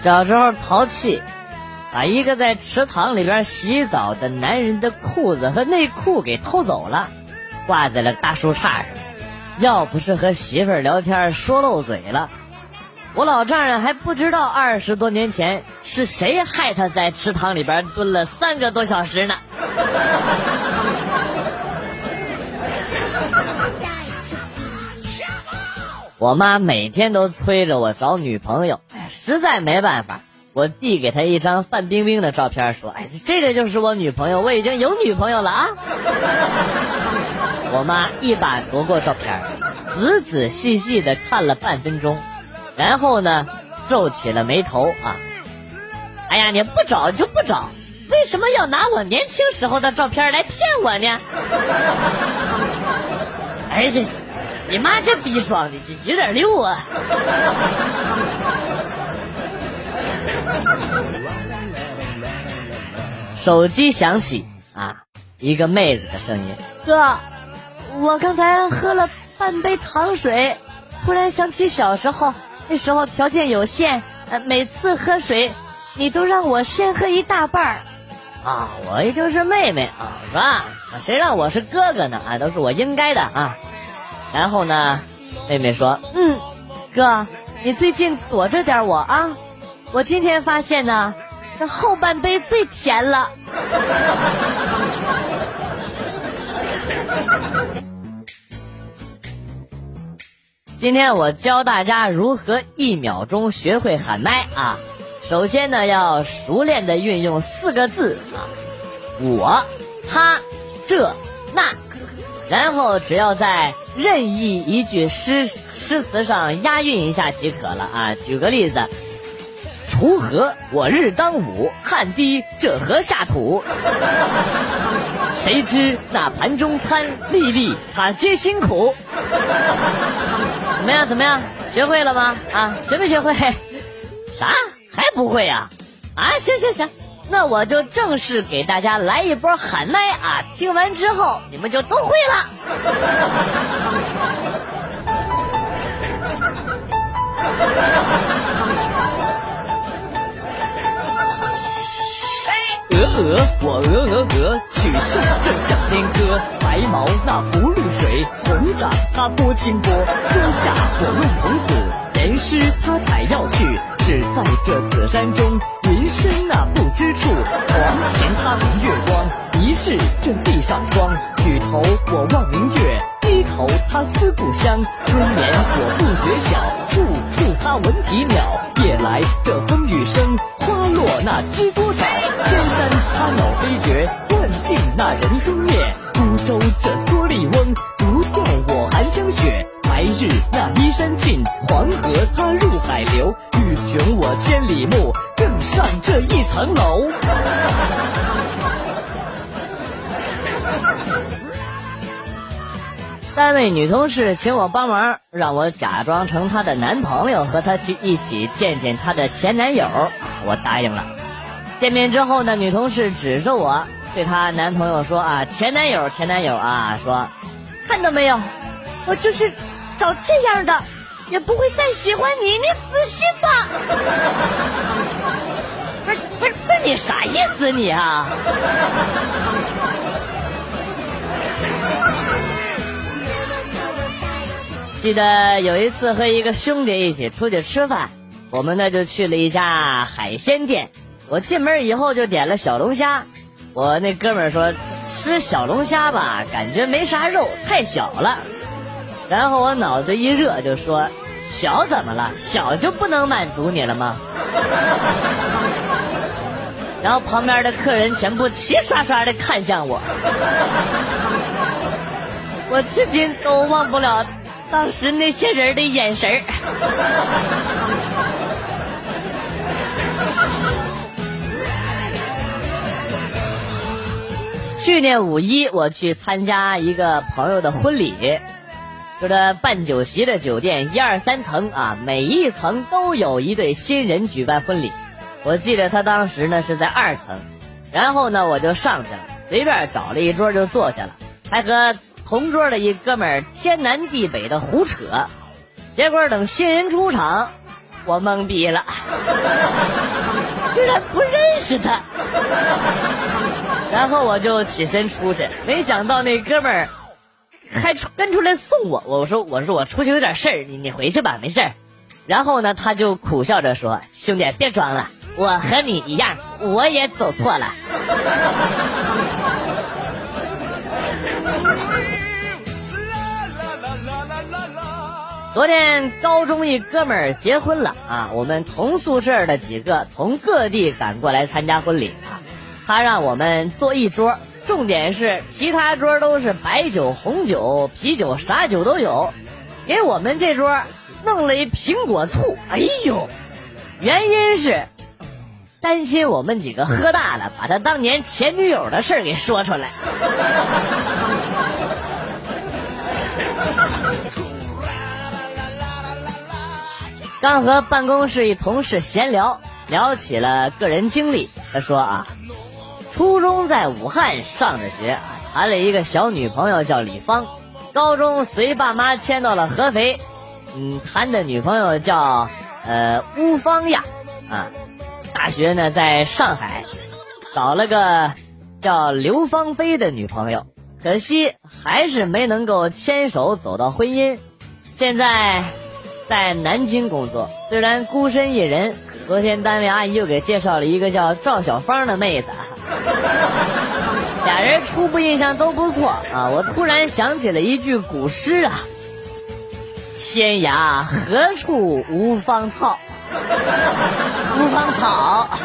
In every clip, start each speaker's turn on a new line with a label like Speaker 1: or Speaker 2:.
Speaker 1: 小时候淘气，把一个在池塘里边洗澡的男人的裤子和内裤给偷走了，挂在了大树杈上。要不是和媳妇儿聊天说漏嘴了，我老丈人还不知道二十多年前是谁害他在池塘里边蹲了三个多小时呢。我妈每天都催着我找女朋友，哎，实在没办法，我递给他一张范冰冰的照片，说：“哎，这个就是我女朋友，我已经有女朋友了啊。”我妈一把夺过照片，仔仔细细的看了半分钟，然后呢，皱起了眉头啊。哎呀，你不找就不找，为什么要拿我年轻时候的照片来骗我呢？哎，这。你妈这逼装的，有点溜啊！手机响起啊，一个妹子的声音：“哥，我刚才喝了半杯糖水，突然想起小时候，那时候条件有限，呃每次喝水你都让我先喝一大半儿。啊，我也就是妹妹啊，是吧？谁让我是哥哥呢？啊，都是我应该的啊。”然后呢，妹妹说：“嗯，哥，你最近躲着点我啊！我今天发现呢，这后半杯最甜了。”今天我教大家如何一秒钟学会喊麦啊！首先呢，要熟练的运用四个字啊，我、他、这、那。然后只要在任意一句诗诗词上押韵一下即可了啊！举个例子，锄禾我日当午，汗滴这禾下土。谁知那盘中餐，粒粒他皆辛苦。怎么样？怎么样？学会了吗？啊，学没学会？啥？还不会呀？啊，行行行。那我就正式给大家来一波喊麦啊！听完之后，你们就都会了。鹅，我鹅鹅鹅，曲项向天歌。白毛那不绿水，红掌它拨清波。天下我问童子，言师他采药去。只在这紫山中，云深那不知处。床前他明月光，疑是这地上霜。举头我望明月，低头他思故乡。春眠我不觉晓，处处他闻啼鸟。夜来这风雨声，花落那知多少。千山他鸟飞绝，万径那人踪灭。孤舟这蓑笠翁，独钓我寒江雪。白日那依山尽，黄河它入海流。欲穷我千里目，更上这一层楼。单位女同事请我帮忙，让我假装成她的男朋友，和她去一起见见她的前男友。我答应了。见面之后呢，女同事指着我，对她男朋友说：“啊，前男友，前男友啊，说，看到没有，我就是。”找这样的，也不会再喜欢你，你死心吧！不是不是不是，你啥意思你啊？记得有一次和一个兄弟一起出去吃饭，我们呢就去了一家海鲜店。我进门以后就点了小龙虾，我那哥们说吃小龙虾吧，感觉没啥肉，太小了。然后我脑子一热就说：“小怎么了？小就不能满足你了吗？” 然后旁边的客人全部齐刷刷的看向我，我至今都忘不了当时那些人的眼神儿。去年五一我去参加一个朋友的婚礼。就这办酒席的酒店一二三层啊，每一层都有一对新人举办婚礼。我记得他当时呢是在二层，然后呢我就上去了，随便找了一桌就坐下了，还和同桌的一哥们儿天南地北的胡扯。结果等新人出场，我懵逼了。居然不认识他。然后我就起身出去，没想到那哥们儿还跟出来送我。我说我说我出去有点事儿，你你回去吧，没事儿。然后呢，他就苦笑着说：“兄弟，别装了，我和你一样，我也走错了。”昨天高中一哥们儿结婚了啊，我们同宿舍的几个从各地赶过来参加婚礼啊。他让我们坐一桌，重点是其他桌都是白酒、红酒、啤酒，啥酒都有，给我们这桌。弄了一苹果醋，哎呦！原因是担心我们几个喝大了，把他当年前女友的事儿给说出来。刚和办公室一同事闲聊，聊起了个人经历。他说啊，初中在武汉上的学，谈了一个小女朋友叫李芳，高中随爸妈迁到了合肥。嗯，谈的女朋友叫呃乌芳亚，啊，大学呢在上海，找了个叫刘芳菲的女朋友，可惜还是没能够牵手走到婚姻。现在在南京工作，虽然孤身一人，昨天单位阿姨又给介绍了一个叫赵小芳的妹子，俩人初步印象都不错啊。我突然想起了一句古诗啊。天涯何处无芳草，无芳草。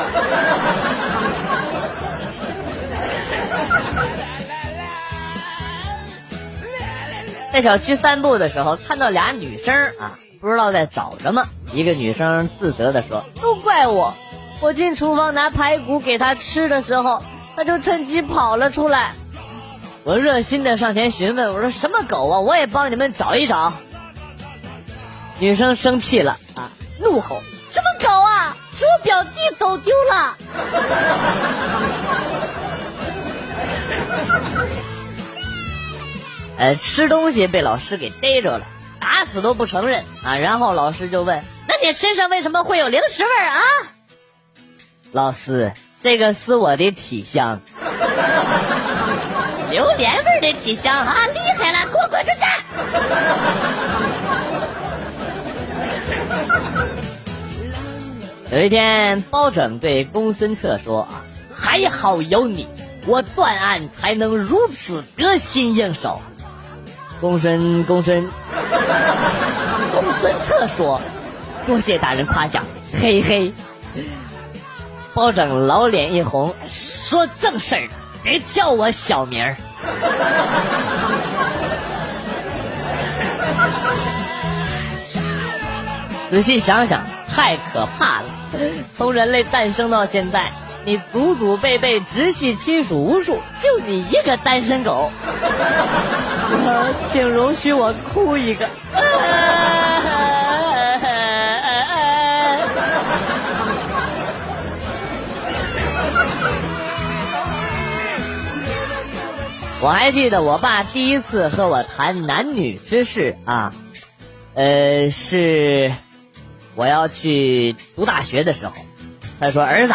Speaker 1: 在小区散步的时候，看到俩女生啊，不知道在找什么。一个女生自责的说：“都怪我，我进厨房拿排骨给她吃的时候，她就趁机跑了出来。”我热心的上前询问：“我说什么狗啊？我也帮你们找一找。”女生生气了啊，怒吼：“什么狗啊！是我表弟走丢了。”呃，吃东西被老师给逮着了，打死都不承认啊！然后老师就问：“那你身上为什么会有零食味儿啊？”老师，这个是我的体香，榴莲味的体香啊！厉害了，给我滚出去！有一天，包拯对公孙策说：“啊，还好有你，我断案才能如此得心应手。”公孙公孙公孙策说：“多谢大人夸奖，嘿嘿。”包拯老脸一红，说：“正事儿，别叫我小名儿。”仔细想想，太可怕了。从人类诞生到现在，你祖祖辈辈直系亲属无数，就你一个单身狗。请容许我哭一个。我还记得我爸第一次和我谈男女之事啊，呃是。我要去读大学的时候，他说：“儿子，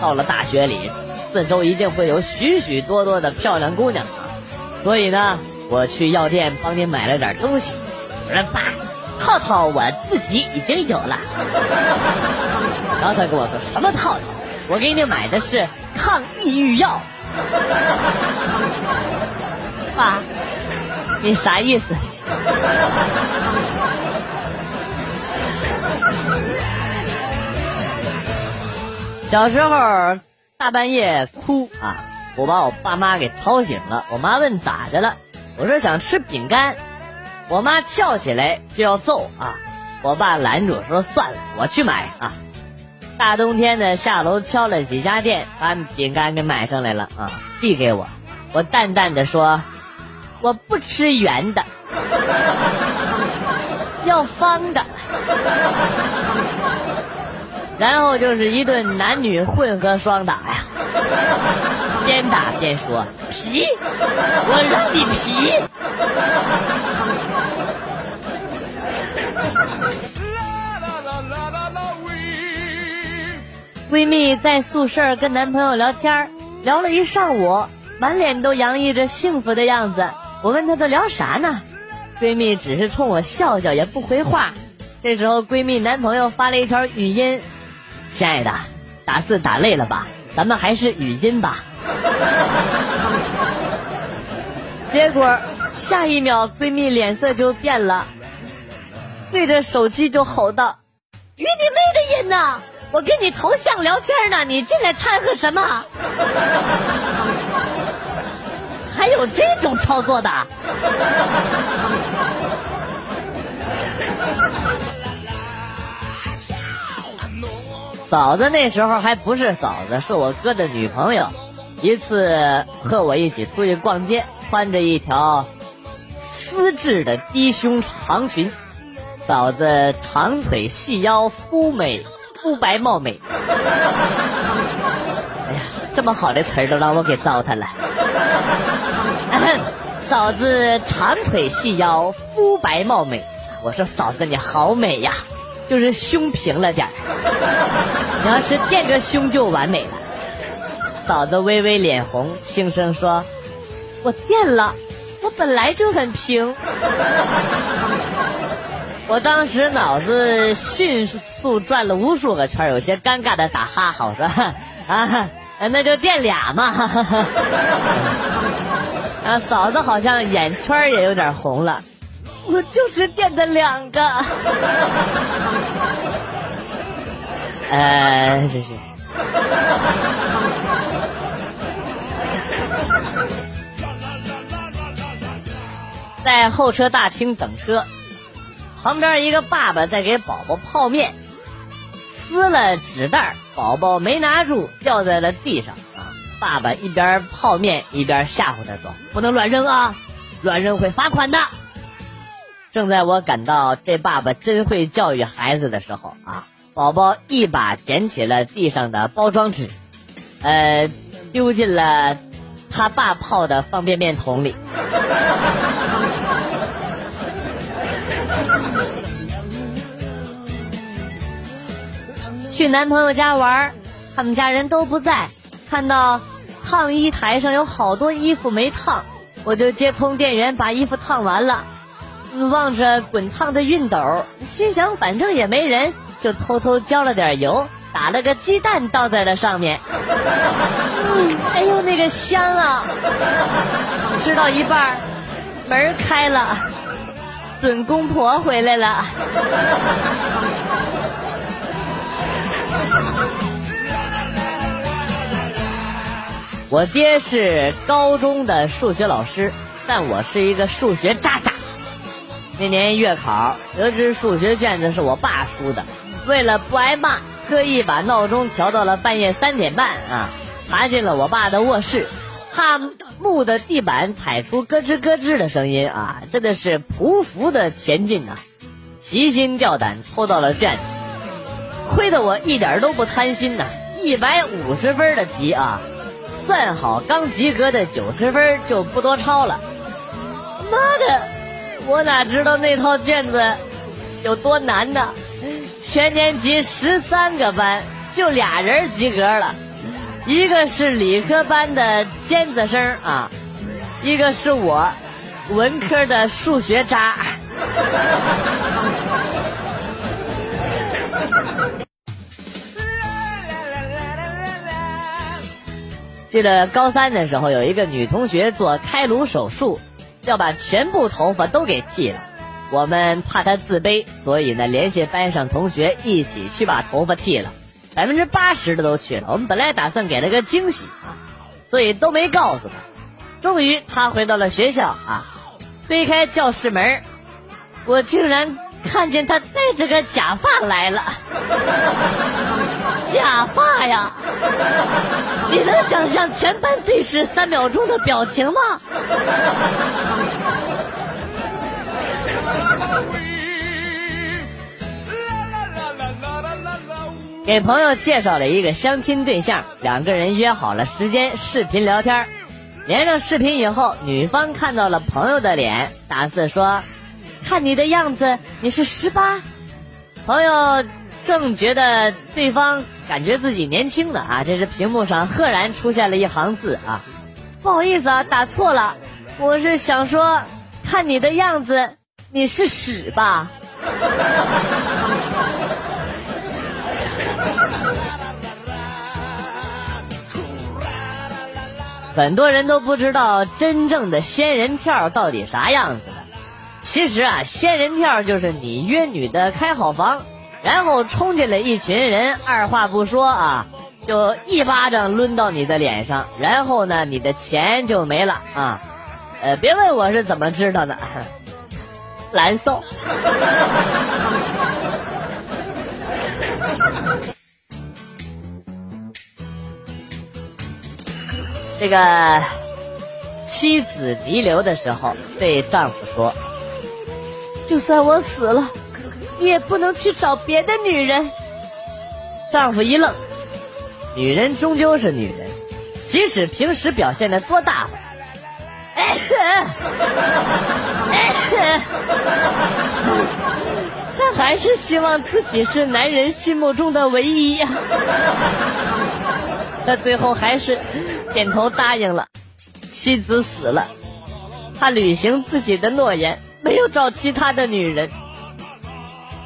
Speaker 1: 到了大学里，四周一定会有许许多多的漂亮姑娘啊，所以呢，我去药店帮你买了点东西。”我说：“爸，套套我自己已经有了。”然后他跟我说：“什么套套？我给你买的是抗抑郁药。”爸，你啥意思？小时候大半夜哭啊，我把我爸妈给吵醒了。我妈问咋的了，我说想吃饼干。我妈跳起来就要揍啊，我爸拦住说算了，我去买啊。大冬天的下楼敲了几家店，把饼干给买上来了啊，递给我。我淡淡的说，我不吃圆的，要方的。然后就是一顿男女混合双打呀，边打边说皮，我让你皮。闺蜜在宿舍跟男朋友聊天，聊了一上午，满脸都洋溢着幸福的样子。我问她都聊啥呢？闺蜜只是冲我笑笑，也不回话。这时候，闺蜜男朋友发了一条语音：“亲爱的，打字打累了吧？咱们还是语音吧。” 结果下一秒，闺蜜脸色就变了，对着手机就吼道：“与你妹的音呐！我跟你头像聊天呢，你进来掺和什么？还有这种操作的？” 嫂子那时候还不是嫂子，是我哥的女朋友。一次和我一起出去逛街，穿着一条丝质的低胸长裙，嫂子长腿细腰，肤美肤白貌美。哎呀，这么好的词儿都让我给糟蹋了。嫂子长腿细腰，肤白貌美。我说嫂子你好美呀，就是胸平了点儿。你要是垫个胸就完美了。嫂子微微脸红，轻声说：“我垫了，我本来就很平。”我当时脑子迅速转了无数个圈，有些尴尬的打哈哈，我说：“ 啊，那就垫俩嘛。”啊，嫂子好像眼圈也有点红了。我就是垫的两个。呃，这是。在候车大厅等车，旁边一个爸爸在给宝宝泡面，撕了纸袋，宝宝没拿住，掉在了地上。啊！爸爸一边泡面一边吓唬他说：“不能乱扔啊，乱扔会罚款的。”正在我感到这爸爸真会教育孩子的时候，啊，宝宝一把捡起了地上的包装纸，呃，丢进了他爸泡的方便面桶里。去男朋友家玩，他们家人都不在，看到烫衣台上有好多衣服没烫，我就接通电源把衣服烫完了。望着滚烫的熨斗，心想反正也没人，就偷偷浇了点油，打了个鸡蛋倒在了上面。嗯，哎呦那个香啊！吃到一半，门开了，准公婆回来了。我爹是高中的数学老师，但我是一个数学渣渣。那年月考，得知数学卷子是我爸出的，为了不挨骂，特意把闹钟调到了半夜三点半啊，爬进了我爸的卧室，怕木的地板踩出咯吱咯吱的声音啊，真的是匍匐的前进呐，提心吊胆抽到了卷子，亏得我一点都不贪心呐，一百五十分的题啊。算好刚及格的九十分就不多抄了。妈的，我哪知道那套卷子有多难呢？全年级十三个班就俩人及格了，一个是理科班的尖子生啊，一个是我文科的数学渣。记得高三的时候，有一个女同学做开颅手术，要把全部头发都给剃了。我们怕她自卑，所以呢，联系班上同学一起去把头发剃了。百分之八十的都去了。我们本来打算给她个惊喜啊，所以都没告诉她。终于，她回到了学校啊，推开教室门，我竟然看见她戴着个假发来了。假发呀！你能想象全班对视三秒钟的表情吗？给朋友介绍了一个相亲对象，两个人约好了时间视频聊天。连上视频以后，女方看到了朋友的脸，大肆说：“看你的样子，你是十八。”朋友正觉得对方。感觉自己年轻了啊！这是屏幕上赫然出现了一行字啊，不好意思啊，打错了，我是想说，看你的样子，你是屎吧？很多人都不知道真正的仙人跳到底啥样子的。其实啊，仙人跳就是你约女的开好房，然后冲进来一群人，二话不说啊，就一巴掌抡到你的脸上，然后呢，你的钱就没了啊。呃，别问我是怎么知道的，蓝瘦。这个妻子弥留的时候对丈夫说：“就算我死了，你也不能去找别的女人。”丈夫一愣：“女人终究是女人，即使平时表现的多大方，哎，哎，他还是希望自己是男人心目中的唯一呀。”他最后还是。点头答应了，妻子死了，他履行自己的诺言，没有找其他的女人，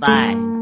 Speaker 1: Bye.